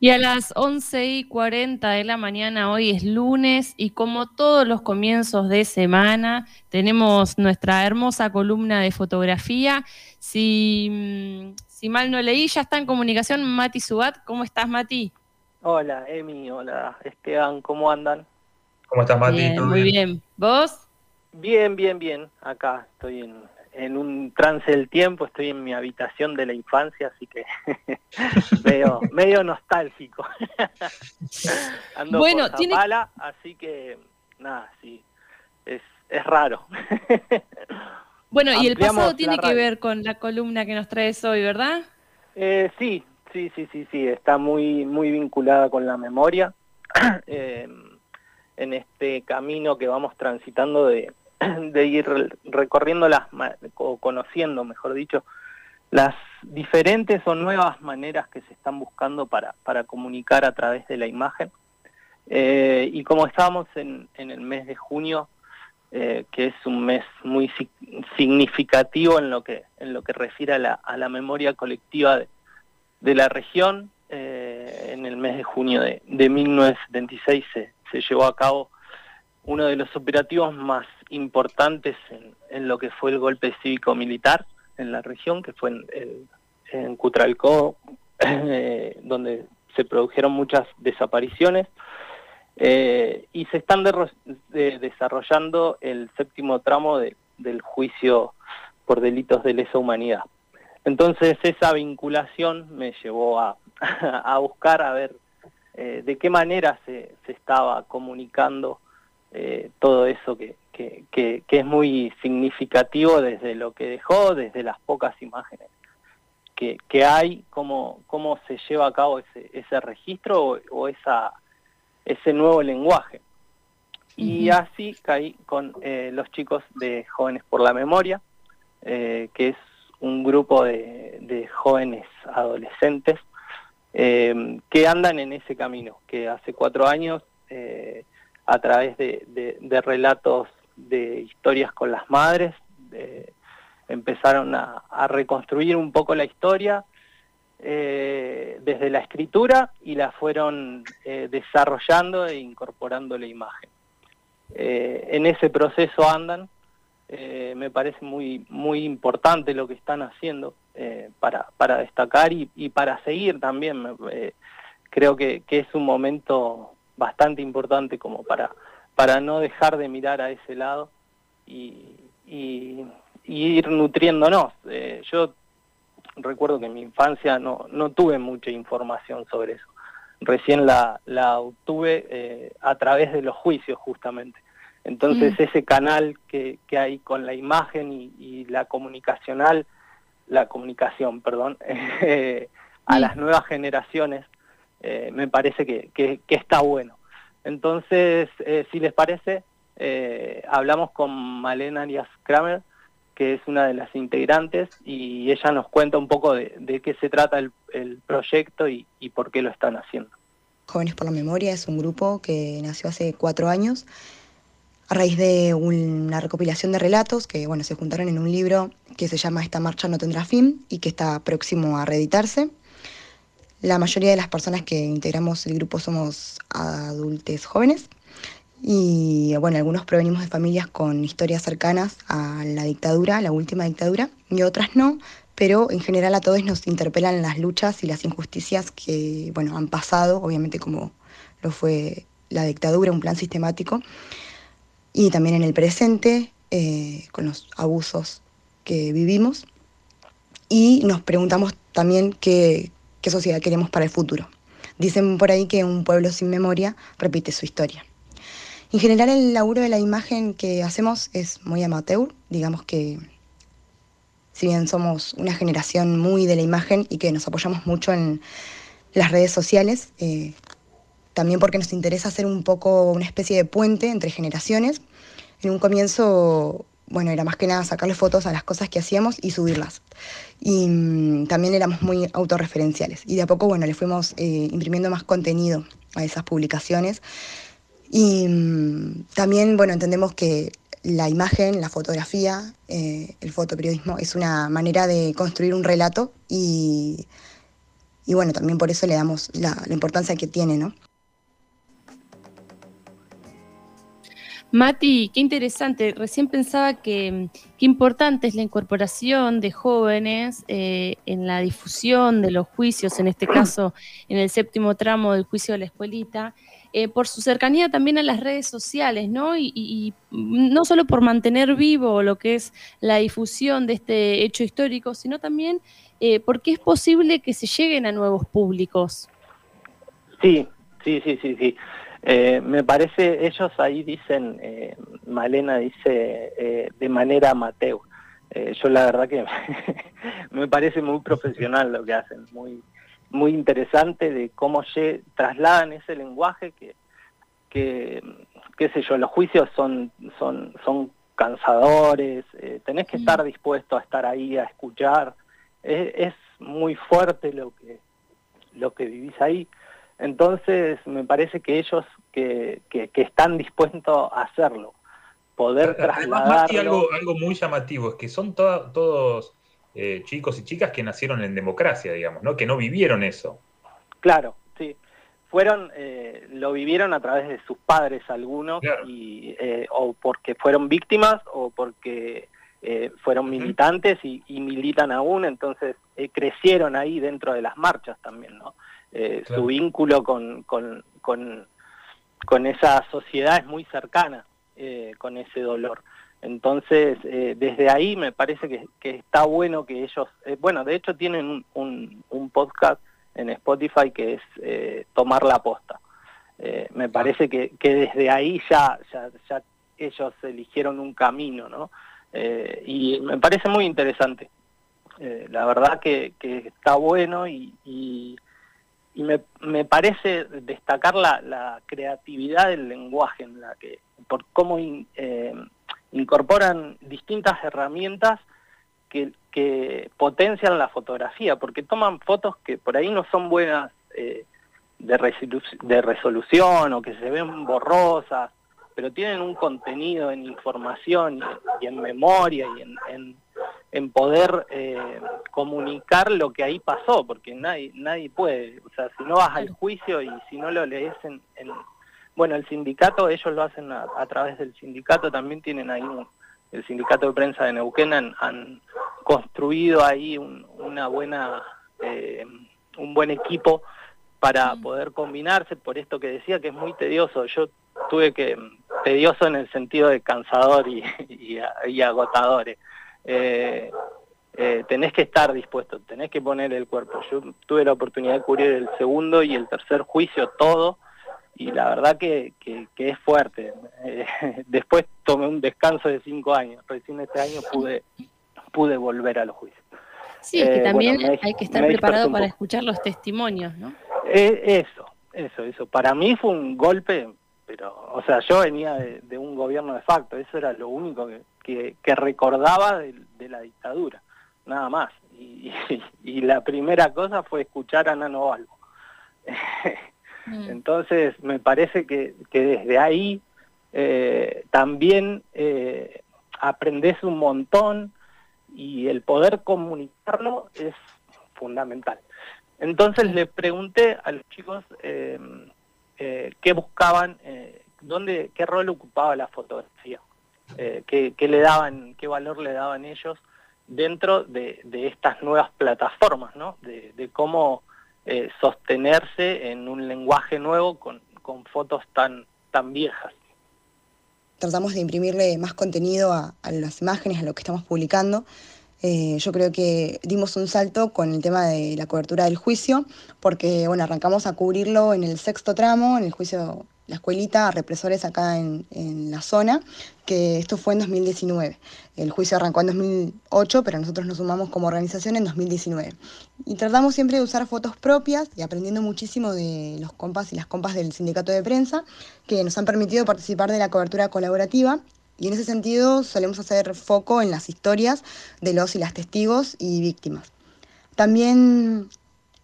Y a las 11 y 40 de la mañana, hoy es lunes, y como todos los comienzos de semana, tenemos nuestra hermosa columna de fotografía. Si, mm, si mal no leí, ya está en comunicación Mati Subat. ¿Cómo estás, Mati? Hola, Emi, hola, Esteban, ¿cómo andan? ¿Cómo estás, Mati? muy bien. ¿Vos? Bien, bien, bien. Acá estoy en, en un trance del tiempo, estoy en mi habitación de la infancia, así que medio, medio nostálgico. Ando bueno, por tiene... así que nada, sí, es, es raro. bueno, y el pasado tiene que ver con la columna que nos traes hoy, ¿verdad? Eh, sí, sí, sí, sí, sí, está muy, muy vinculada con la memoria. Eh, en este camino que vamos transitando de, de ir recorriendo las, o conociendo, mejor dicho, las diferentes o nuevas maneras que se están buscando para, para comunicar a través de la imagen. Eh, y como estábamos en, en, el mes de junio, eh, que es un mes muy significativo en lo que, en lo que refiere a la, a la memoria colectiva de, de la región, eh, en el mes de junio de, de 1976 se, se llevó a cabo uno de los operativos más importantes en, lo que fue el golpe cívico-militar en la región, que fue en, en, Cutralcó, eh, donde se produjeron muchas desapariciones, eh, y se están desarrollando el séptimo tramo del juicio por delitos de lesa humanidad. Entonces esa vinculación me llevó a, a buscar a ver eh, de qué manera se, se estaba comunicando eh, todo eso que, que, es muy significativo desde lo que dejó, desde las pocas imágenes que, que hay, cómo, cómo se lleva a cabo ese, ese registro o, esa, ese nuevo lenguaje. Y así caí con eh, los chicos de Jóvenes por la Memoria, eh, que es un grupo de, de jóvenes adolescentes que andan en ese camino, que hace cuatro años a través de, relatos de historias con las madres, empezaron a, reconstruir un poco la historia eh, desde la escritura y la fueron eh, desarrollando e incorporando la imagen. Eh, en ese proceso andan, me parece muy, muy importante lo que están haciendo para, para destacar y, para seguir también. creo que, que es un momento bastante importante como para, para no dejar de mirar a ese lado y, ir nutriéndonos. Eh, yo recuerdo que en mi infancia no, no tuve mucha información sobre eso. Recién la, la obtuve eh, a través de los juicios justamente. Entonces mm. ese canal que, que, hay con la imagen y, la comunicacional, la comunicación, perdón, a mm. las nuevas generaciones eh, me parece que, que, está bueno. Entonces, eh, si les parece, eh, hablamos con Malena Arias Kramer, que es una de las integrantes, y ella nos cuenta un poco de, qué se trata el, proyecto y, por qué lo están haciendo. Jóvenes por la Memoria es un grupo que nació hace cuatro años a raíz de una recopilación de relatos que bueno, se juntaron en un libro que se llama Esta marcha no tendrá fin y que está próximo a reeditarse. La mayoría de las personas que integramos el grupo somos adultos jóvenes y bueno, algunos provenimos de familias con historias cercanas a la dictadura, la última dictadura, y otras no, pero en general a todos nos interpelan las luchas y las injusticias que bueno, han pasado, obviamente como lo fue la dictadura, un plan sistemático, y también en el presente, eh, con los abusos que vivimos. Y nos preguntamos también qué, qué sociedad queremos para el futuro. Dicen por ahí que un pueblo sin memoria repite su historia. En general el laburo de la imagen que hacemos es muy amateur, digamos que si bien somos una generación muy de la imagen y que nos apoyamos mucho en las redes sociales, eh, también porque nos interesa hacer un poco una especie de puente entre generaciones. En un comienzo bueno, era más que nada sacarle fotos a las cosas que hacíamos y subirlas. Y mm, también éramos muy autorreferenciales. Y de a poco, bueno, le fuimos eh, imprimiendo más contenido a esas publicaciones. Y mm, también, bueno, entendemos que la imagen, la fotografía, eh, el fotoperiodismo es una manera de construir un relato y, y bueno, también por eso le damos la, la importancia que tiene, ¿no? Mati, qué interesante. Recién pensaba que qué importante es la incorporación de jóvenes eh, en la difusión de los juicios, en este caso en el séptimo tramo del juicio de la escuelita, eh, por su cercanía también a las redes sociales, ¿no? Y, no solo por mantener vivo lo que es la difusión de este hecho histórico, sino también eh, porque es posible que se lleguen a nuevos públicos. Sí, sí, sí, sí, sí. Eh, me parece, ellos ahí dicen, eh, Malena dice eh, de manera amateur. yo la verdad que me parece muy profesional lo que hacen, muy muy interesante de cómo trasladan ese lenguaje que, que, qué sé yo, los juicios son, son, son cansadores, tenés que estar dispuesto a estar ahí, a escuchar, es, es muy fuerte lo que, lo que vivís ahí. Entonces, me parece que ellos que, que, están dispuestos a hacerlo, poder trasladarlo... y algo, algo muy llamativo, es que son todos eh, chicos y chicas que nacieron en democracia, digamos, ¿no? Que no vivieron eso. Claro, sí. Fueron, eh, lo vivieron a través de sus padres algunos, y, eh, o porque fueron víctimas, o porque fueron militantes y, y, militan aún, entonces crecieron ahí dentro de las marchas también, ¿no? Eh, su vínculo con, con, con, esa sociedad es muy cercana eh, con ese dolor. Entonces, eh, desde ahí me parece que, está bueno que ellos, bueno, de hecho tienen un, un, podcast en Spotify que es Tomar la Posta. me parece que, que, desde ahí ya, ya, ya, ellos eligieron un camino, ¿no? y me parece muy interesante. la verdad que, que está bueno y, y me, me parece destacar la, la, creatividad del lenguaje en la que por cómo eh, incorporan distintas herramientas que, que, potencian la fotografía porque toman fotos que por ahí no son buenas eh, de, resolución o que se ven borrosas pero tienen un contenido en información y, en memoria y en poder eh, comunicar lo que ahí pasó, porque nadie, nadie puede, o sea, si no vas al juicio y si no lo lees en, bueno, el sindicato, ellos lo hacen a, través del sindicato, también tienen ahí el sindicato de prensa de Neuquén han, construido ahí una buena, eh, un buen equipo para poder combinarse, por esto que decía que es muy tedioso, yo tuve que, tedioso en el sentido de cansador y, y, y agotadores eh, eh, tenés que estar dispuesto, tenés que poner el cuerpo. Yo tuve la oportunidad de cubrir el segundo y el tercer juicio todo, y la verdad que, que, es fuerte. Eh, después tomé un descanso de cinco años, recién este año pude, pude volver a los juicios. Sí, es que también hay que estar preparado para escuchar los testimonios, ¿no? eso, eso, eso. Para mí fue un golpe, pero, o sea, yo venía de, de un gobierno de facto, eso era lo único que, que, recordaba de, la dictadura, nada más. Y, la primera cosa fue escuchar a Nano Albo. Mm. Entonces, me parece que, desde ahí eh, también eh, aprendes un montón y el poder comunicarlo es fundamental. Entonces le pregunté a los chicos eh, eh, qué buscaban, dónde, qué rol ocupaba la fotografía. Eh, qué, le daban, qué valor le daban ellos dentro de, estas nuevas plataformas, ¿no? de, cómo eh, sostenerse en un lenguaje nuevo con, fotos tan, tan viejas. Tratamos de imprimirle más contenido a, las imágenes, a lo que estamos publicando. Eh, yo creo que dimos un salto con el tema de la cobertura del juicio, porque bueno, arrancamos a cubrirlo en el sexto tramo, en el juicio la escuelita a represores acá en, la zona, que esto fue en 2019. El juicio arrancó en 2008, pero nosotros nos sumamos como organización en 2019. Y tratamos siempre de usar fotos propias y aprendiendo muchísimo de los compas y las compas del sindicato de prensa, que nos han permitido participar de la cobertura colaborativa y en ese sentido solemos hacer foco en las historias de los y las testigos y víctimas. También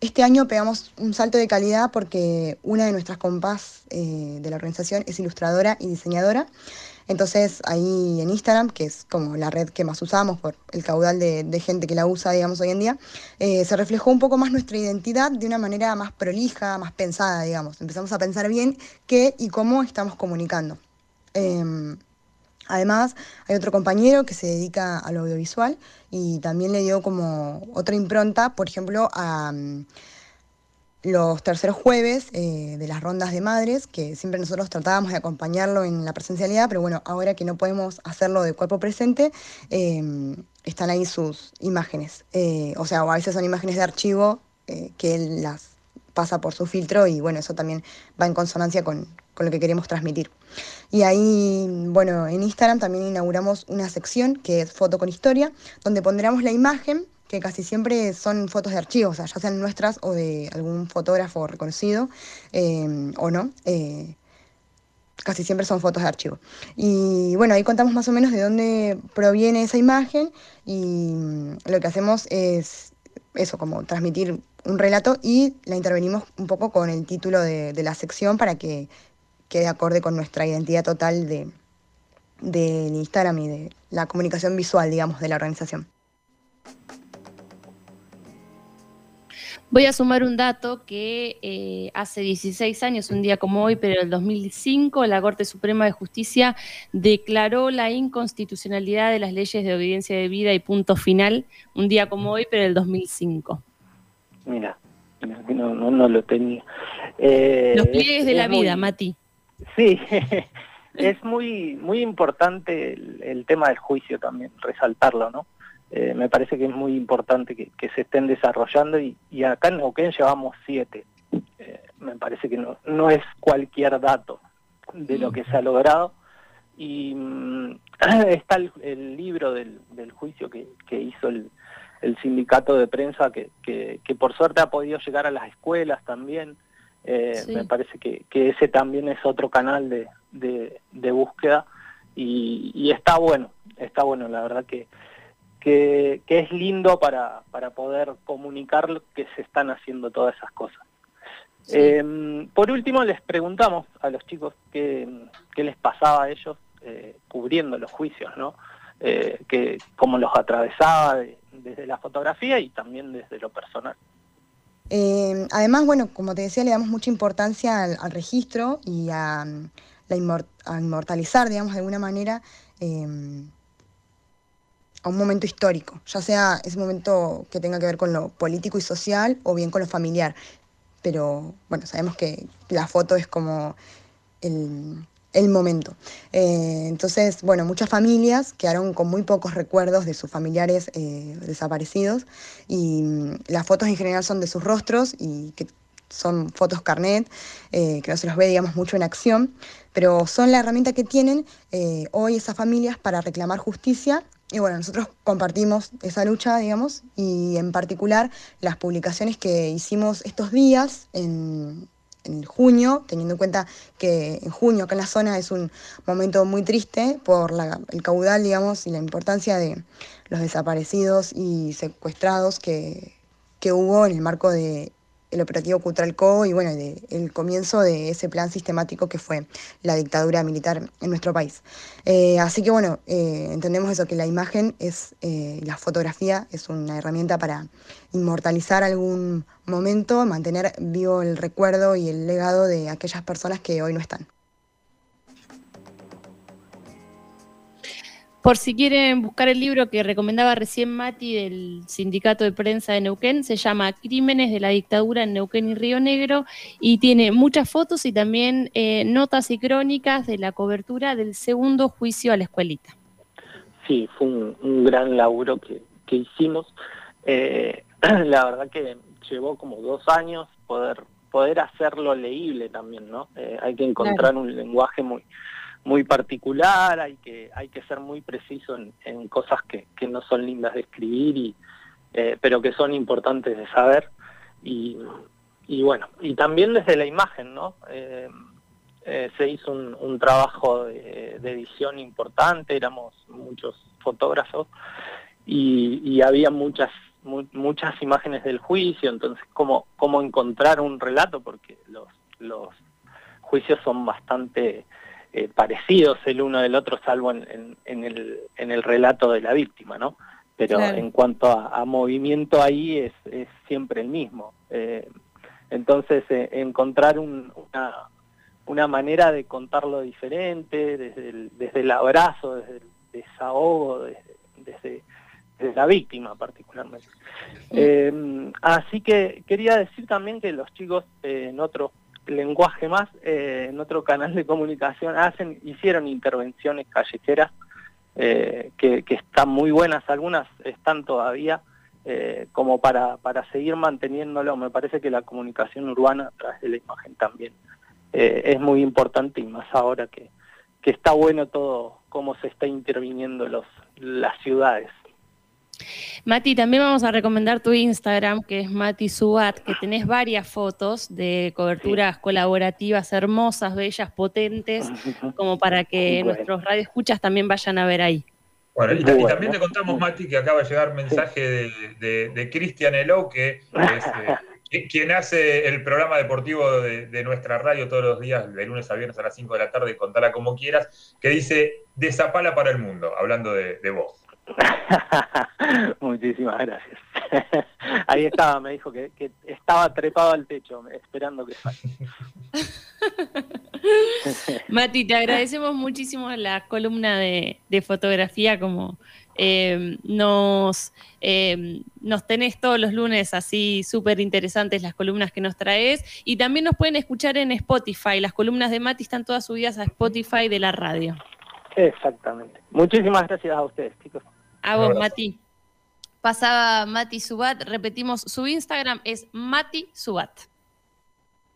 este año pegamos un salto de calidad porque una de nuestras compás eh, de la organización es ilustradora y diseñadora. Entonces ahí en Instagram, que es como la red que más usamos por el caudal de, gente que la usa, digamos, hoy en día, eh, se reflejó un poco más nuestra identidad de una manera más prolija, más pensada, digamos. Empezamos a pensar bien qué y cómo estamos comunicando. Em, además, hay otro compañero que se dedica al audiovisual y también le dio como otra impronta, por ejemplo, a los terceros jueves eh, de las rondas de madres, que siempre nosotros tratábamos de acompañarlo en la presencialidad, pero bueno, ahora que no podemos hacerlo de cuerpo presente, em, están ahí sus imágenes. Eh, o sea, a veces son imágenes de archivo eh, que él las pasa por su filtro y bueno, eso también va en consonancia con, con lo que queremos transmitir. Y ahí, bueno, en Instagram también inauguramos una sección que es Foto con Historia, donde pondremos la imagen que casi siempre son fotos de archivo, o sea, ya sean nuestras o de algún fotógrafo reconocido eh, o no. Eh, casi siempre son fotos de archivo. Y bueno, ahí contamos más o menos de dónde proviene esa imagen y mm, lo que hacemos es eso, como transmitir un relato y la intervenimos un poco con el título de, la sección para que quede acorde con nuestra identidad total de, del Instagram y de la comunicación visual, digamos, de la organización. Voy a sumar un dato que eh, hace 16 años, un día como hoy, pero en el 2005, la Corte Suprema de Justicia declaró la inconstitucionalidad de las leyes de obediencia de vida y punto final, un día como hoy, pero en el 2005. Mira, no, no, lo tenía. Eh, Los pliegues de la vida, Mati. Sí, es muy, muy importante el tema del juicio también, resaltarlo, ¿no? Eh, me parece que es muy importante que, se estén desarrollando y, acá en Neuquén llevamos siete. Eh, me parece que no, no es cualquier dato de lo que se ha logrado. Y mm, está el, libro del, juicio que, hizo el, sindicato de prensa, que, que, por suerte ha podido llegar a las escuelas también. Eh, me parece que, ese también es otro canal de, de, búsqueda y, y, está bueno, está bueno, la verdad que que, es lindo para, para, poder comunicar que se están haciendo todas esas cosas. Em, por último, les preguntamos a los chicos qué, les pasaba a ellos eh, cubriendo los juicios, ¿no? Eh, que, cómo los atravesaba desde la fotografía y también desde lo personal. Em, además, bueno, como te decía, le damos mucha importancia al, registro y a, la a inmortalizar, digamos, de alguna manera em, a un momento histórico, ya sea ese momento que tenga que ver con lo político y social o bien con lo familiar. Pero bueno, sabemos que la foto es como el, momento. Eh, entonces, bueno, muchas familias quedaron con muy pocos recuerdos de sus familiares eh, desaparecidos y mm, las fotos en general son de sus rostros y que son fotos carnet, eh, que no se los ve, digamos, mucho en acción, pero son la herramienta que tienen hoy esas familias para reclamar justicia y bueno, nosotros compartimos esa lucha, digamos, y en particular las publicaciones que hicimos estos días en, junio, teniendo en cuenta que en junio acá en la zona es un momento muy triste por el caudal, digamos, y la importancia de los desaparecidos y secuestrados que, que hubo en el marco de el operativo Cutralco y bueno, el comienzo de ese plan sistemático que fue la dictadura militar en nuestro país. Eh, así que bueno, eh, entendemos eso, que la imagen es, eh, la fotografía es una herramienta para inmortalizar algún momento, mantener vivo el recuerdo y el legado de aquellas personas que hoy no están. Por si quieren buscar el libro que recomendaba recién Mati del Sindicato de Prensa de Neuquén, se llama Crímenes de la Dictadura en Neuquén y Río Negro y tiene muchas fotos y también eh, notas y crónicas de la cobertura del segundo juicio a la escuelita. Sí, fue un, gran laburo que, hicimos. Eh, la verdad que llevó como dos años poder poder hacerlo leíble también, ¿no? Eh, hay que encontrar un lenguaje muy muy particular, hay que, hay que ser muy preciso en, cosas que, no son lindas de escribir, y, eh, pero que son importantes de saber. Y, bueno, y también desde la imagen, ¿no? Eh, eh, se hizo un, trabajo de, edición importante, éramos muchos fotógrafos y, había muchas muchas imágenes del juicio, entonces cómo, cómo encontrar un relato, porque los, los juicios son bastante eh, parecidos el uno del otro, salvo en, el, en el relato de la víctima, ¿no? Pero en cuanto a, movimiento ahí es, es, siempre el mismo. Eh, entonces, eh, encontrar una, una manera de contarlo diferente, desde el, desde el abrazo, desde el desahogo, desde, desde, la víctima particularmente. así que quería decir también que los chicos en otros lenguaje más, eh, en otro canal de comunicación hacen, hicieron intervenciones callejeras eh, que, están muy buenas, algunas están todavía eh, como para, para seguir manteniéndolo. Me parece que la comunicación urbana a través de la imagen también es muy importante y más ahora que, que está bueno todo cómo se está interviniendo los, las ciudades. Mati, también vamos a recomendar tu Instagram, que es Mati Subat, que tenés varias fotos de coberturas colaborativas hermosas, bellas, potentes, como para que nuestros radioescuchas también vayan a ver ahí. Bueno, y, también te contamos, Mati, que acaba de llegar mensaje de, Cristian Elo, que es eh, quien hace el programa deportivo de, nuestra radio todos los días, de lunes a viernes a las 5 de la tarde, contala como quieras, que dice, desapala para el mundo, hablando de, de vos. Muchísimas gracias. Ahí estaba, me dijo que, estaba trepado al techo, esperando que salga. Mati, te agradecemos muchísimo la columna de, fotografía, como eh, nos, eh, nos tenés todos los lunes así súper interesantes las columnas que nos traes y también nos pueden escuchar en Spotify. Las columnas de Mati están todas subidas a Spotify de la radio. Exactamente. Muchísimas gracias a ustedes, chicos. A vos, Mati. Pasaba Mati Subat, repetimos, su Instagram es Mati Subat.